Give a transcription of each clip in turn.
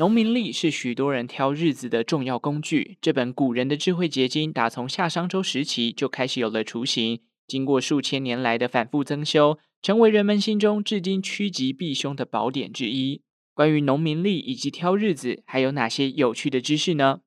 农民历是许多人挑日子的重要工具。这本古人的智慧结晶，打从夏商周时期就开始有了雏形，经过数千年来的反复增修，成为人们心中至今趋吉避凶的宝典之一。关于农民历以及挑日子，还有哪些有趣的知识呢？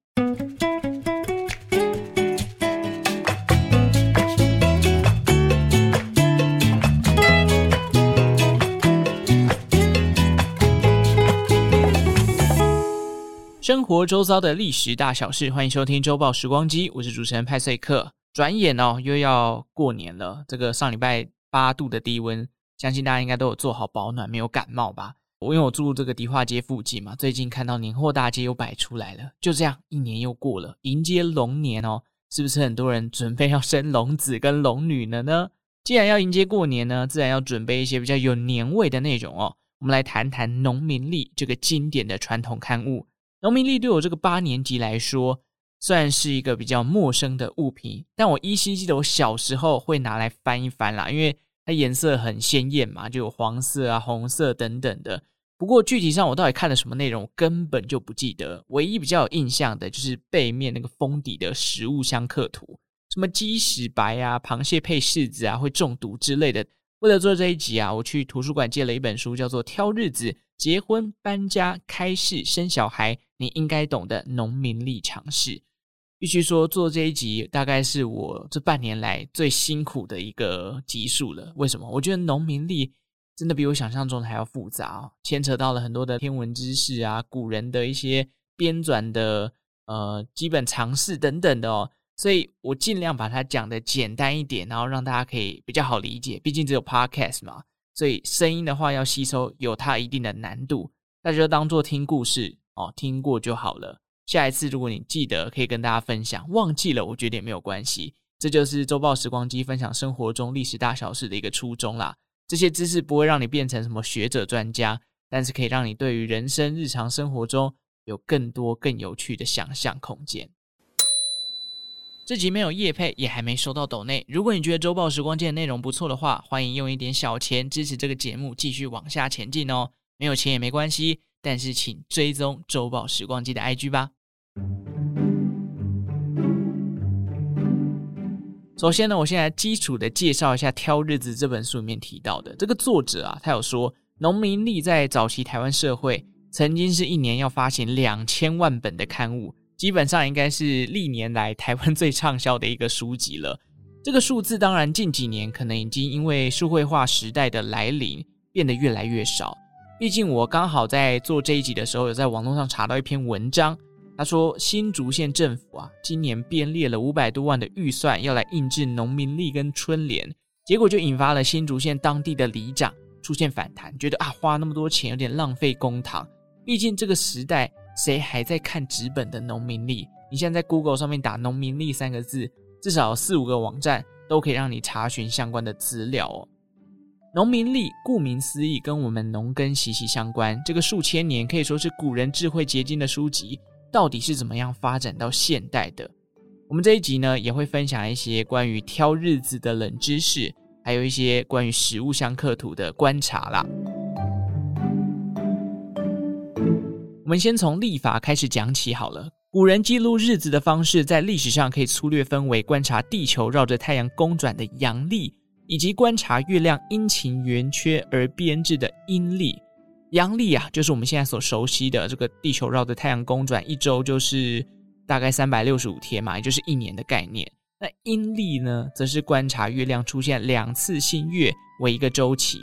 生活周遭的历史大小事，欢迎收听周报时光机，我是主持人派翠克。转眼哦，又要过年了。这个上礼拜八度的低温，相信大家应该都有做好保暖，没有感冒吧？我因为我住这个迪化街附近嘛，最近看到年货大街又摆出来了。就这样，一年又过了，迎接龙年哦，是不是很多人准备要生龙子跟龙女了呢？既然要迎接过年呢，自然要准备一些比较有年味的内容哦。我们来谈谈农民历这个经典的传统刊物。农民历对我这个八年级来说，算是一个比较陌生的物品，但我依稀记得我小时候会拿来翻一翻啦，因为它颜色很鲜艳嘛，就有黄色啊、红色等等的。不过具体上我到底看了什么内容，根本就不记得。唯一比较有印象的就是背面那个封底的食物相克图，什么鸡屎白啊、螃蟹配柿子啊会中毒之类的。为了做这一集啊，我去图书馆借了一本书，叫做《挑日子、结婚、搬家、开市、生小孩》。你应该懂的农民历常识，必须说做这一集大概是我这半年来最辛苦的一个集数了。为什么？我觉得农民历真的比我想象中的还要复杂哦，牵扯到了很多的天文知识啊，古人的一些编纂的呃基本常识等等的哦。所以我尽量把它讲得简单一点，然后让大家可以比较好理解。毕竟只有 podcast 嘛，所以声音的话要吸收有它一定的难度，大家就当做听故事。哦，听过就好了。下一次如果你记得，可以跟大家分享；忘记了，我觉得也没有关系。这就是周报时光机分享生活中历史大小事的一个初衷啦。这些知识不会让你变成什么学者专家，但是可以让你对于人生日常生活中有更多更有趣的想象空间。这集没有夜配，也还没收到抖内。如果你觉得周报时光机的内容不错的话，欢迎用一点小钱支持这个节目继续往下前进哦。没有钱也没关系。但是，请追踪周报时光机的 IG 吧。首先呢，我先来基础的介绍一下《挑日子》这本书里面提到的这个作者啊，他有说，农民历在早期台湾社会曾经是一年要发行两千万本的刊物，基本上应该是历年来台湾最畅销的一个书籍了。这个数字当然近几年可能已经因为数位化时代的来临变得越来越少。毕竟我刚好在做这一集的时候，有在网络上查到一篇文章，他说新竹县政府啊，今年编列了五百多万的预算要来印制农民历跟春联，结果就引发了新竹县当地的里长出现反弹，觉得啊花那么多钱有点浪费公帑。毕竟这个时代谁还在看纸本的农民历？你现在在 Google 上面打“农民历”三个字，至少四五个网站都可以让你查询相关的资料哦。农民历顾名思义，跟我们农耕息息相关。这个数千年可以说是古人智慧结晶的书籍，到底是怎么样发展到现代的？我们这一集呢，也会分享一些关于挑日子的冷知识，还有一些关于食物相克图的观察啦。我们先从历法开始讲起好了。古人记录日子的方式，在历史上可以粗略分为观察地球绕着太阳公转的阳历。以及观察月亮阴晴圆缺而编制的阴历，阳历啊，就是我们现在所熟悉的这个地球绕着太阳公转一周就是大概三百六十五天嘛，也就是一年的概念。那阴历呢，则是观察月亮出现两次新月为一个周期，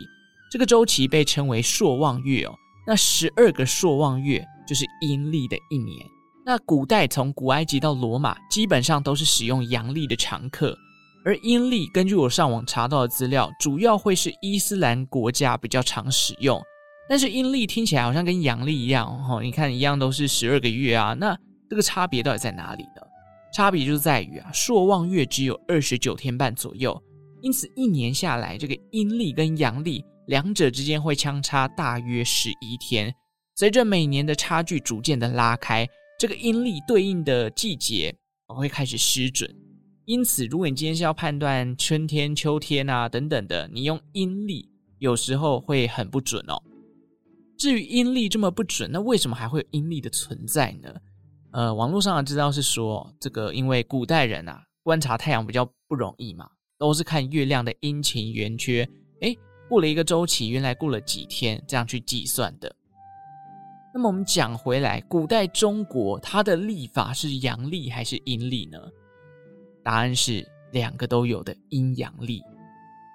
这个周期被称为朔望月哦。那十二个朔望月就是阴历的一年。那古代从古埃及到罗马，基本上都是使用阳历的常客。而阴历，根据我上网查到的资料，主要会是伊斯兰国家比较常使用。但是阴历听起来好像跟阳历一样哦，你看一样都是十二个月啊，那这个差别到底在哪里呢？差别就在于啊，朔望月只有二十九天半左右，因此一年下来，这个阴历跟阳历两者之间会相差大约十一天。随着每年的差距逐渐的拉开，这个阴历对应的季节会开始失准。因此，如果你今天是要判断春天、秋天啊等等的，你用阴历有时候会很不准哦。至于阴历这么不准，那为什么还会有阴历的存在呢？呃，网络上的资料是说，这个因为古代人啊观察太阳比较不容易嘛，都是看月亮的阴晴圆缺，诶，过了一个周期，原来过了几天，这样去计算的。那么我们讲回来，古代中国它的历法是阳历还是阴历呢？答案是两个都有的阴阳历。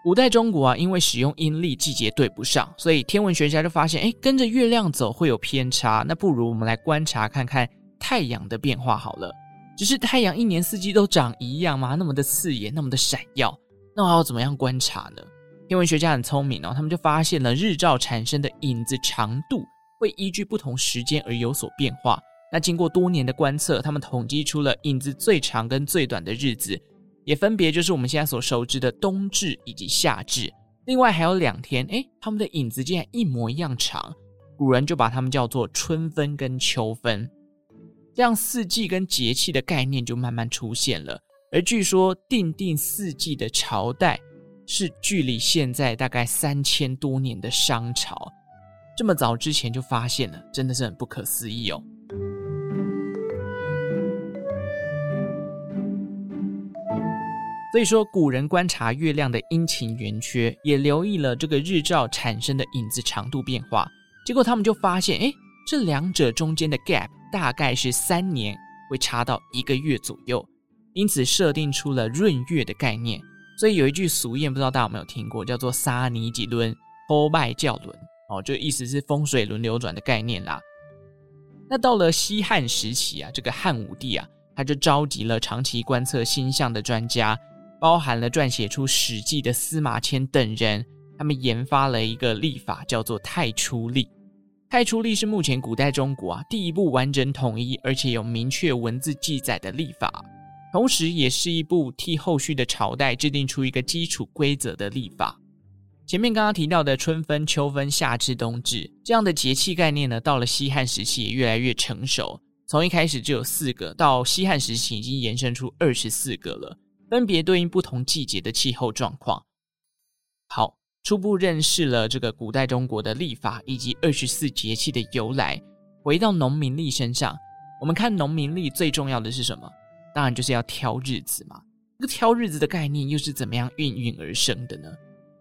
古代中国啊，因为使用阴历季节对不上，所以天文学家就发现，哎，跟着月亮走会有偏差。那不如我们来观察看看太阳的变化好了。只是太阳一年四季都长一样吗？那么的刺眼，那么的闪耀，那我要怎么样观察呢？天文学家很聪明哦，他们就发现了日照产生的影子长度会依据不同时间而有所变化。那经过多年的观测，他们统计出了影子最长跟最短的日子。也分别就是我们现在所熟知的冬至以及夏至，另外还有两天，诶，他们的影子竟然一模一样长，古人就把它们叫做春分跟秋分，这样四季跟节气的概念就慢慢出现了。而据说定定四季的朝代是距离现在大概三千多年的商朝，这么早之前就发现了，真的是很不可思议哦。所以说，古人观察月亮的阴晴圆缺，也留意了这个日照产生的影子长度变化。结果他们就发现，哎，这两者中间的 gap 大概是三年，会差到一个月左右。因此设定出了闰月的概念。所以有一句俗谚，不知道大家有没有听过，叫做“三年一轮，风脉较轮”，哦，就意思是风水轮流转的概念啦。那到了西汉时期啊，这个汉武帝啊，他就召集了长期观测星象的专家。包含了撰写出《史记》的司马迁等人，他们研发了一个历法，叫做太初历。太初历是目前古代中国啊第一部完整统一而且有明确文字记载的历法，同时也是一部替后续的朝代制定出一个基础规则的历法。前面刚刚提到的春分、秋分、夏至、冬至这样的节气概念呢，到了西汉时期也越来越成熟，从一开始就有四个，到西汉时期已经延伸出二十四个了。分别对应不同季节的气候状况。好，初步认识了这个古代中国的历法以及二十四节气的由来。回到农民历身上，我们看农民历最重要的是什么？当然就是要挑日子嘛。这个挑日子的概念又是怎么样应运而生的呢？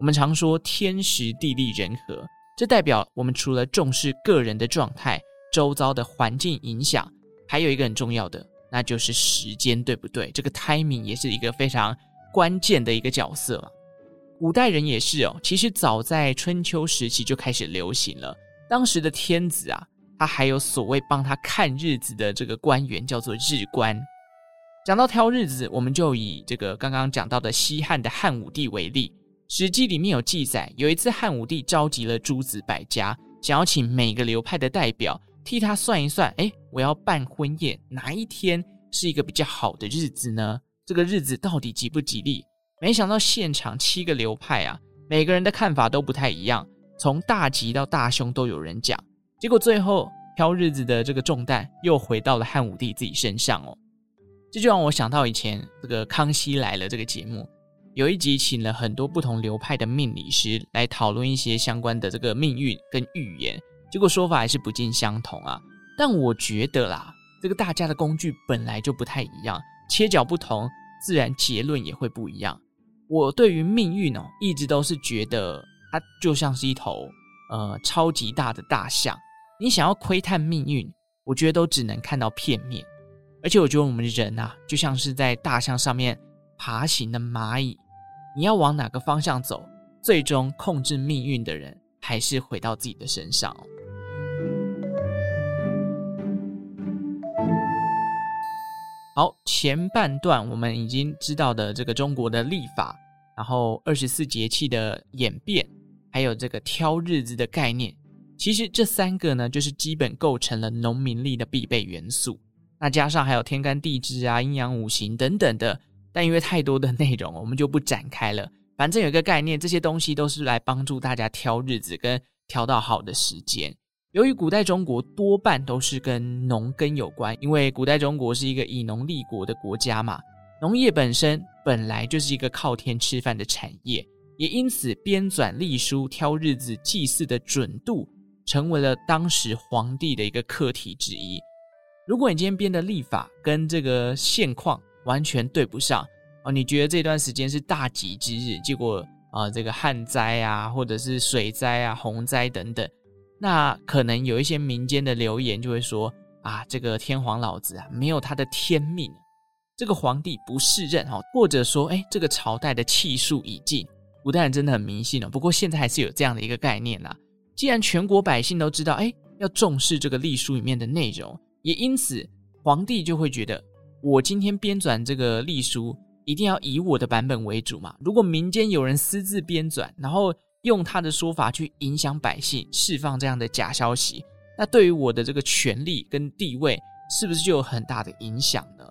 我们常说天时地利人和，这代表我们除了重视个人的状态、周遭的环境影响，还有一个很重要的。那就是时间，对不对？这个 timing 也是一个非常关键的一个角色嘛。古代人也是哦，其实早在春秋时期就开始流行了。当时的天子啊，他还有所谓帮他看日子的这个官员，叫做日官。讲到挑日子，我们就以这个刚刚讲到的西汉的汉武帝为例，《史记》里面有记载，有一次汉武帝召集了诸子百家，想要请每个流派的代表。替他算一算，哎，我要办婚宴，哪一天是一个比较好的日子呢？这个日子到底吉不吉利？没想到现场七个流派啊，每个人的看法都不太一样，从大吉到大凶都有人讲。结果最后挑日子的这个重担又回到了汉武帝自己身上哦。这就让我想到以前这个《康熙来了》这个节目，有一集请了很多不同流派的命理师来讨论一些相关的这个命运跟预言。结果说法还是不尽相同啊，但我觉得啦，这个大家的工具本来就不太一样，切角不同，自然结论也会不一样。我对于命运哦，一直都是觉得它就像是一头呃超级大的大象，你想要窥探命运，我觉得都只能看到片面。而且我觉得我们人啊，就像是在大象上面爬行的蚂蚁，你要往哪个方向走，最终控制命运的人还是回到自己的身上。好，前半段我们已经知道的这个中国的历法，然后二十四节气的演变，还有这个挑日子的概念，其实这三个呢，就是基本构成了农民历的必备元素。那加上还有天干地支啊、阴阳五行等等的，但因为太多的内容，我们就不展开了。反正有一个概念，这些东西都是来帮助大家挑日子跟挑到好的时间。由于古代中国多半都是跟农耕有关，因为古代中国是一个以农立国的国家嘛，农业本身本来就是一个靠天吃饭的产业，也因此编纂历书挑日子祭祀的准度成为了当时皇帝的一个课题之一。如果你今天编的历法跟这个现况完全对不上哦，你觉得这段时间是大吉之日，结果啊、这个旱灾啊，或者是水灾啊、洪灾等等，那可能有一些民间的流言就会说啊，这个天皇老子啊，没有他的天命，这个皇帝不适任哈，或者说，哎，这个朝代的气数已尽。古代人真的很迷信哦，不过现在还是有这样的一个概念啦。既然全国百姓都知道，哎，要重视这个历书里面的内容。也因此，皇帝就会觉得，我今天编纂这个隶书，一定要以我的版本为主嘛。如果民间有人私自编纂，然后用他的说法去影响百姓，释放这样的假消息，那对于我的这个权力跟地位，是不是就有很大的影响呢？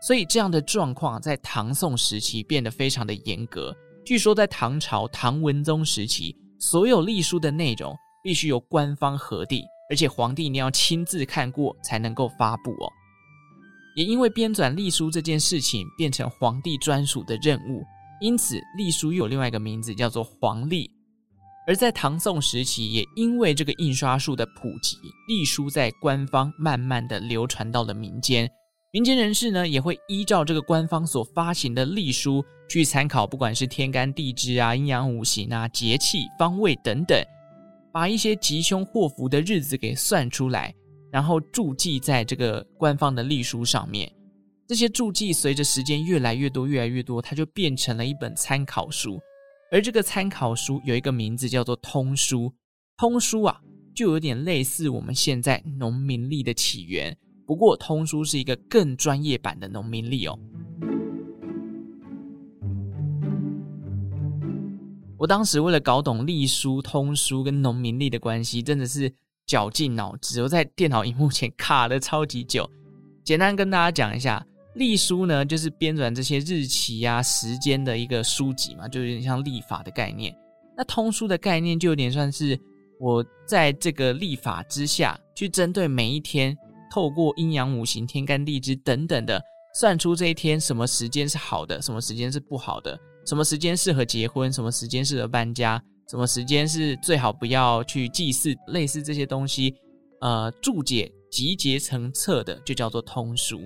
所以，这样的状况在唐宋时期变得非常的严格。据说，在唐朝唐文宗时期，所有隶书的内容必须由官方核定。而且皇帝一定要亲自看过才能够发布哦。也因为编纂历书这件事情变成皇帝专属的任务，因此历书又有另外一个名字叫做黄历。而在唐宋时期，也因为这个印刷术的普及，历书在官方慢慢的流传到了民间。民间人士呢，也会依照这个官方所发行的历书去参考，不管是天干地支啊、阴阳五行啊、节气方位等等。把一些吉凶祸福的日子给算出来，然后注记在这个官方的历书上面。这些注记随着时间越来越多，越来越多，它就变成了一本参考书。而这个参考书有一个名字叫做通书。通书啊，就有点类似我们现在农民历的起源。不过，通书是一个更专业版的农民历哦。我当时为了搞懂历书、通书跟农民历的关系，真的是绞尽脑汁。我在电脑荧幕前卡了超级久。简单跟大家讲一下，历书呢，就是编纂这些日期、啊、时间的一个书籍嘛，就有点像历法的概念。那通书的概念就有点算是我在这个历法之下去针对每一天，透过阴阳五行、天干地支等等的，算出这一天什么时间是好的，什么时间是不好的。什么时间适合结婚？什么时间适合搬家？什么时间是最好不要去祭祀？类似这些东西，呃，注解集结成册的就叫做通书。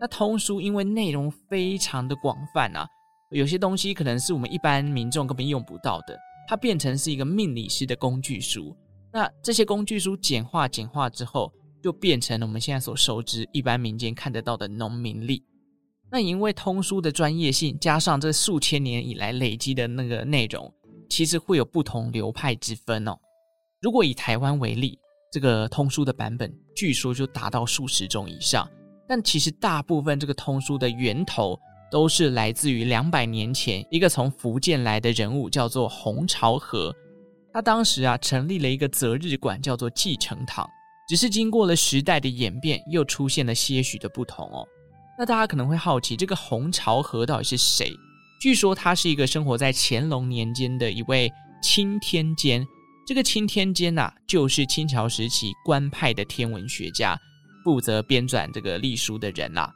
那通书因为内容非常的广泛啊，有些东西可能是我们一般民众根本用不到的，它变成是一个命理师的工具书。那这些工具书简化简化之后，就变成了我们现在所熟知、一般民间看得到的农民历。那因为通书的专业性，加上这数千年以来累积的那个内容，其实会有不同流派之分哦。如果以台湾为例，这个通书的版本据说就达到数十种以上，但其实大部分这个通书的源头都是来自于两百年前一个从福建来的人物，叫做洪朝和。他当时啊成立了一个择日馆，叫做继承堂，只是经过了时代的演变，又出现了些许的不同哦。那大家可能会好奇，这个洪朝和到底是谁？据说他是一个生活在乾隆年间的一位钦天监。这个钦天监呐、啊，就是清朝时期官派的天文学家，负责编纂这个历书的人啦、啊。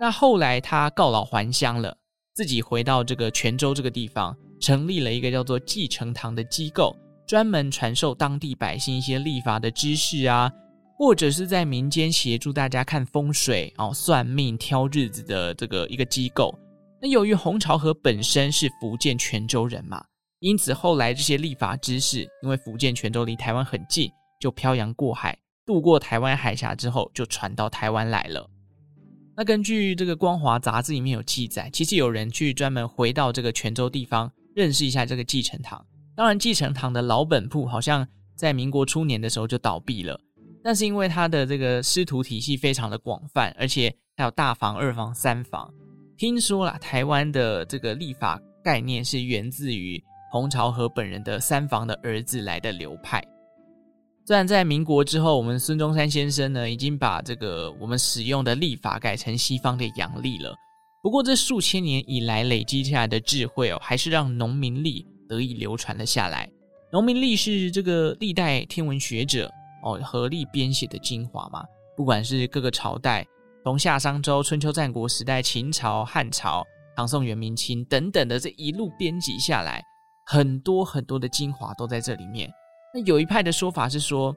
那后来他告老还乡了，自己回到这个泉州这个地方，成立了一个叫做继承堂的机构，专门传授当地百姓一些历法的知识啊。或者是在民间协助大家看风水哦、算命、挑日子的这个一个机构。那由于洪朝和本身是福建泉州人嘛，因此后来这些历法知识，因为福建泉州离台湾很近，就漂洋过海，渡过台湾海峡之后，就传到台湾来了。那根据这个《光华》杂志里面有记载，其实有人去专门回到这个泉州地方，认识一下这个继承堂。当然，继承堂的老本铺好像在民国初年的时候就倒闭了。那是因为他的这个师徒体系非常的广泛，而且还有大房、二房、三房。听说啦，台湾的这个历法概念是源自于洪朝和本人的三房的儿子来的流派。虽然在民国之后，我们孙中山先生呢已经把这个我们使用的历法改成西方的阳历了。不过这数千年以来累积下来的智慧哦，还是让农民历得以流传了下来。农民历是这个历代天文学者。哦，合力编写的精华嘛，不管是各个朝代，从夏商周、春秋战国时代、秦朝、汉朝、唐宋元明清等等的这一路编辑下来，很多很多的精华都在这里面。那有一派的说法是说，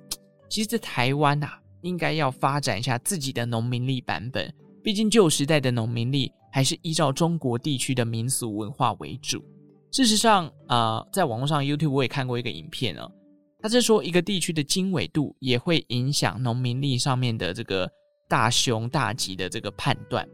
其实在台湾啊，应该要发展一下自己的农民历版本。毕竟旧时代的农民历还是依照中国地区的民俗文化为主。事实上，呃，在网络上 YouTube 我也看过一个影片哦，他是说一个地区的经纬度也会影响农民历上面的这个大凶大吉的这个判断。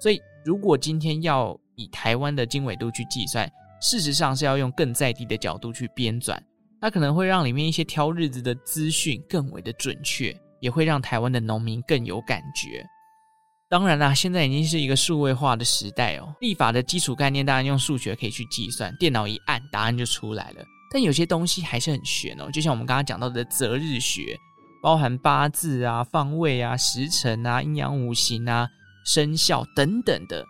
所以，如果今天要以台湾的经纬度去计算，事实上是要用更在地的角度去编纂，它可能会让里面一些挑日子的资讯更为的准确，也会让台湾的农民更有感觉。当然啦，现在已经是一个数位化的时代哦，历法的基础概念当然用数学可以去计算，电脑一按答案就出来了。但有些东西还是很玄哦，就像我们刚刚讲到的择日学，包含八字啊、方位啊、时辰啊、阴阳五行啊、生肖等等的。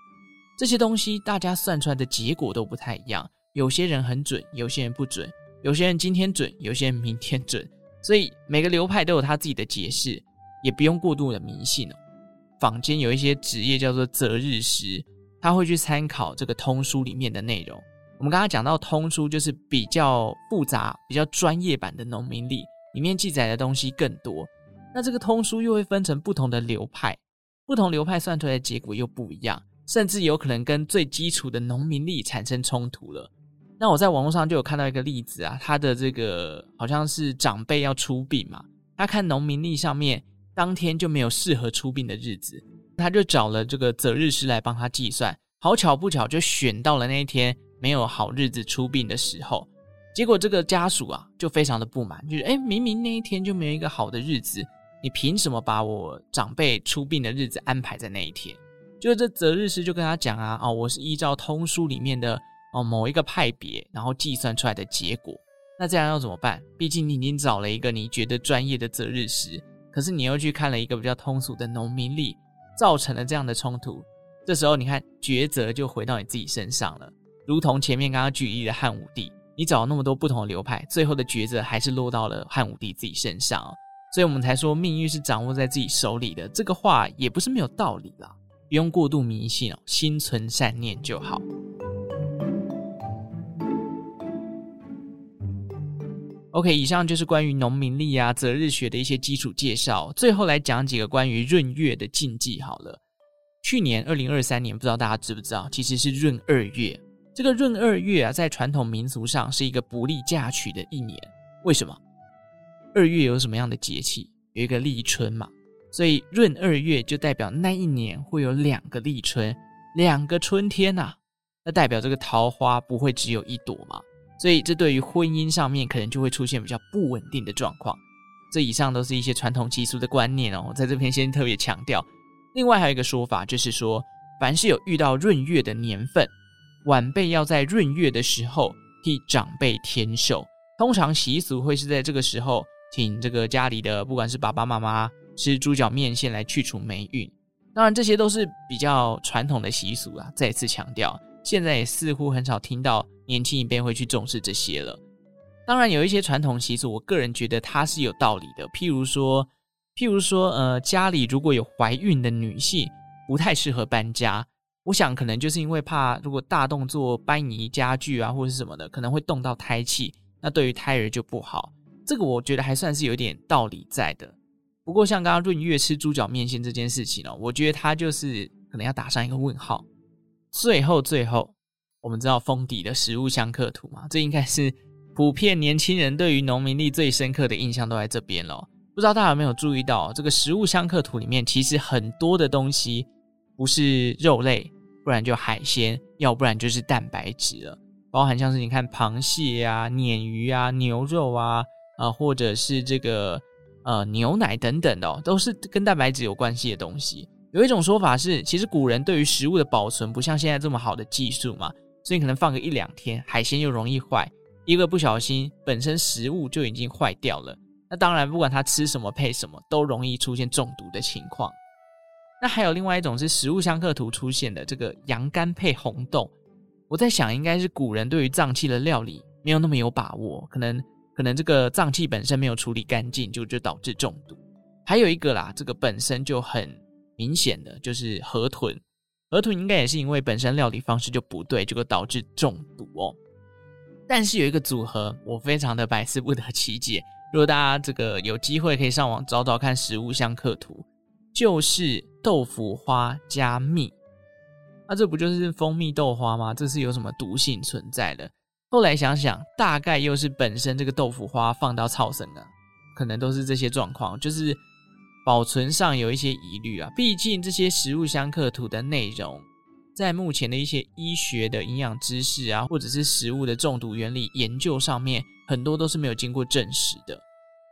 这些东西大家算出来的结果都不太一样，有些人很准，有些人不准，有些人今天准，有些人明天准，所以每个流派都有他自己的解释，也不用过度的迷信哦。坊间有一些职业叫做择日师，他会去参考这个通书里面的内容。我们刚刚讲到通书就是比较复杂、比较专业版的农民历，里面记载的东西更多。那这个通书又会分成不同的流派，不同流派算出来的结果又不一样。甚至有可能跟最基础的农民历产生冲突了。那我在网络上就有看到一个例子啊，他的这个好像是长辈要出殡嘛，他看农民历上面当天就没有适合出殡的日子，他就找了这个择日师来帮他计算。好巧不巧，就选到了那一天没有好日子出殡的时候。结果这个家属啊就非常的不满，就是哎，明明那一天就没有一个好的日子，你凭什么把我长辈出殡的日子安排在那一天？就是这择日师就跟他讲啊，哦，我是依照通书里面的哦某一个派别，然后计算出来的结果。那这样要怎么办？毕竟你已经找了一个你觉得专业的择日师，可是你又去看了一个比较通俗的农民历，造成了这样的冲突。这时候你看抉择就回到你自己身上了，如同前面刚刚举例的汉武帝，你找了那么多不同的流派，最后的抉择还是落到了汉武帝自己身上。所以我们才说命运是掌握在自己手里的，这个话也不是没有道理啦。不用过度迷信哦，心存善念就好。OK，以上就是关于农民历啊、择日学的一些基础介绍。最后来讲几个关于闰月的禁忌好了。去年二零二三年，不知道大家知不知道，其实是闰二月。这个闰二月啊，在传统民俗上是一个不利嫁娶的一年。为什么？二月有什么样的节气？有一个立春嘛。所以闰二月就代表那一年会有两个立春，两个春天呐、啊，那代表这个桃花不会只有一朵嘛。所以这对于婚姻上面可能就会出现比较不稳定的状况。这以上都是一些传统习俗的观念哦，在这边先特别强调。另外还有一个说法，就是说凡是有遇到闰月的年份，晚辈要在闰月的时候替长辈添寿。通常习俗会是在这个时候，请这个家里的不管是爸爸妈妈。吃猪脚面线来去除霉运，当然这些都是比较传统的习俗啊。再次强调，现在也似乎很少听到年轻一辈会去重视这些了。当然有一些传统习俗，我个人觉得它是有道理的。譬如说，譬如说，呃，家里如果有怀孕的女性，不太适合搬家。我想可能就是因为怕如果大动作搬移家具啊，或者是什么的，可能会动到胎气，那对于胎儿就不好。这个我觉得还算是有点道理在的。不过，像刚刚闰月吃猪脚面线这件事情呢，我觉得它就是可能要打上一个问号。最后，最后，我们知道封底的食物相克图嘛，这应该是普遍年轻人对于农民历最深刻的印象都在这边了。不知道大家有没有注意到，这个食物相克图里面其实很多的东西不是肉类，不然就海鲜，要不然就是蛋白质了，包含像是你看螃蟹啊、鲶鱼啊、牛肉啊，啊，或者是这个。呃，牛奶等等的，都是跟蛋白质有关系的东西。有一种说法是，其实古人对于食物的保存不像现在这么好的技术嘛，所以可能放个一两天，海鲜又容易坏，一个不小心，本身食物就已经坏掉了。那当然，不管他吃什么配什么，都容易出现中毒的情况。那还有另外一种是食物相克图出现的这个羊肝配红豆，我在想，应该是古人对于脏器的料理没有那么有把握，可能。可能这个脏器本身没有处理干净，就就导致中毒。还有一个啦，这个本身就很明显的就是河豚，河豚应该也是因为本身料理方式就不对，结果导致中毒哦。但是有一个组合，我非常的百思不得其解，如果大家这个有机会可以上网找找看食物相克图，就是豆腐花加蜜，那、啊、这不就是蜂蜜豆花吗？这是有什么毒性存在的？后来想想，大概又是本身这个豆腐花放到超生了，可能都是这些状况，就是保存上有一些疑虑啊。毕竟这些食物相克图的内容，在目前的一些医学的营养知识啊，或者是食物的中毒原理研究上面，很多都是没有经过证实的。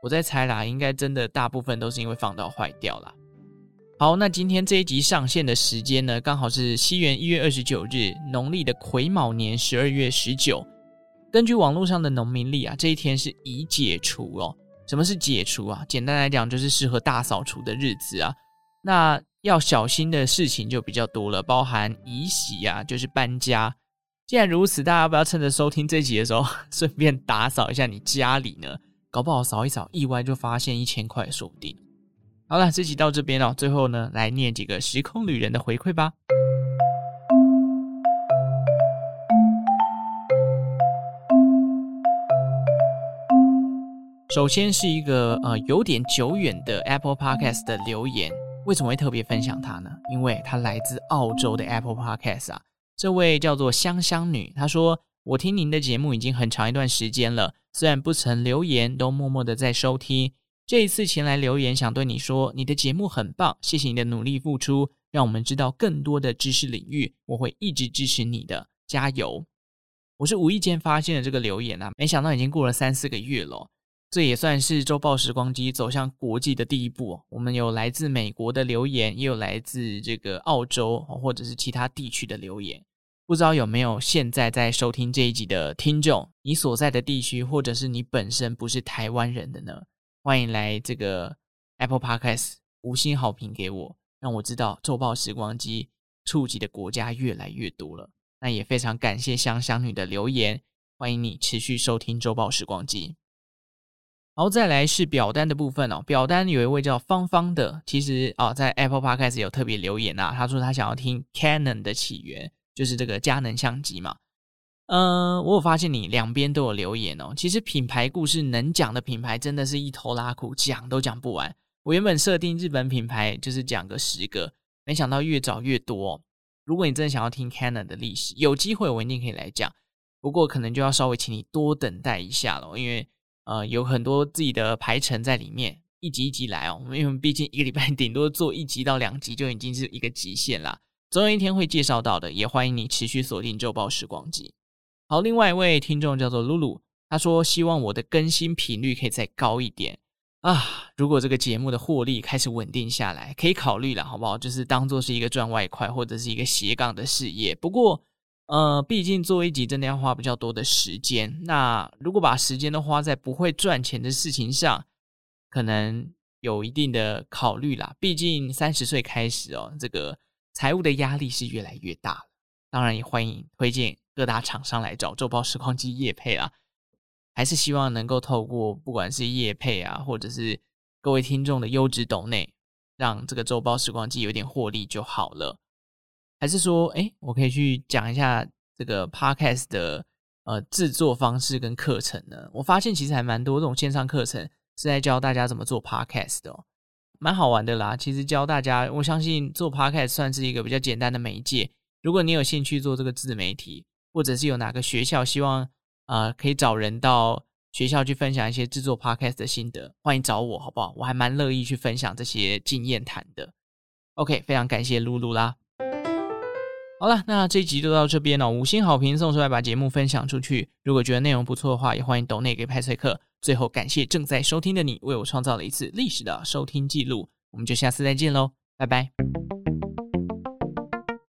我在猜啦，应该真的大部分都是因为放到坏掉啦。好，那今天这一集上线的时间呢，刚好是西元一月二十九日，农历的癸卯年十二月十九。根据网络上的农民历啊，这一天是已解除哦。什么是解除啊？简单来讲，就是适合大扫除的日子啊。那要小心的事情就比较多了，包含移洗啊，就是搬家。既然如此，大家不要趁着收听这集的时候，顺便打扫一下你家里呢？搞不好扫一扫，意外就发现一千块，说不定。好了，这集到这边哦。最后呢，来念几个时空旅人的回馈吧。首先是一个呃有点久远的 Apple Podcast 的留言，为什么会特别分享它呢？因为它来自澳洲的 Apple Podcast 啊，这位叫做香香女，她说：“我听您的节目已经很长一段时间了，虽然不曾留言，都默默的在收听。这一次前来留言，想对你说，你的节目很棒，谢谢你的努力付出，让我们知道更多的知识领域，我会一直支持你的，加油！”我是无意间发现了这个留言啊，没想到已经过了三四个月了。这也算是周报时光机走向国际的第一步。我们有来自美国的留言，也有来自这个澳洲或者是其他地区的留言。不知道有没有现在在收听这一集的听众，你所在的地区，或者是你本身不是台湾人的呢？欢迎来这个 Apple Podcast 五星好评给我，让我知道周报时光机触及的国家越来越多了。那也非常感谢香香女的留言，欢迎你持续收听周报时光机。好，再来是表单的部分哦。表单有一位叫芳芳的，其实、哦，在 Apple Podcast 有特别留言啊，他说他想要听 Canon 的起源，就是这个佳能相机嘛。嗯、呃，我有发现你两边都有留言哦。其实品牌故事能讲的品牌真的是一头拉库，讲都讲不完。我原本设定日本品牌就是讲个十个，没想到越找越多。如果你真的想要听 Canon 的历史，有机会我一定可以来讲，不过可能就要稍微请你多等待一下了，因为。呃，有很多自己的排程在里面，一集一集来哦。因为毕竟一个礼拜 顶多做一集到两集就已经是一个极限啦。总有一天会介绍到的，也欢迎你持续锁定周报时光机。好，另外一位听众叫做露露，他说希望我的更新频率可以再高一点啊。如果这个节目的获利开始稳定下来，可以考虑了，好不好？就是当做是一个赚外快或者是一个斜杠的事业。不过。呃，毕竟做一集真的要花比较多的时间。那如果把时间都花在不会赚钱的事情上，可能有一定的考虑啦。毕竟三十岁开始哦，这个财务的压力是越来越大了。当然也欢迎推荐各大厂商来找周报时光机业配啊，还是希望能够透过不管是业配啊，或者是各位听众的优质抖内，让这个周报时光机有点获利就好了。还是说，哎，我可以去讲一下这个 podcast 的呃制作方式跟课程呢？我发现其实还蛮多这种线上课程是在教大家怎么做 podcast 的哦，蛮好玩的啦。其实教大家，我相信做 podcast 算是一个比较简单的媒介。如果你有兴趣做这个自媒体，或者是有哪个学校希望呃可以找人到学校去分享一些制作 podcast 的心得，欢迎找我，好不好？我还蛮乐意去分享这些经验谈的。OK，非常感谢露露啦。好了，那这一集就到这边了。五星好评送出来，把节目分享出去。如果觉得内容不错的话，也欢迎抖内给派翠克。最后，感谢正在收听的你，为我创造了一次历史的收听记录。我们就下次再见喽，拜拜。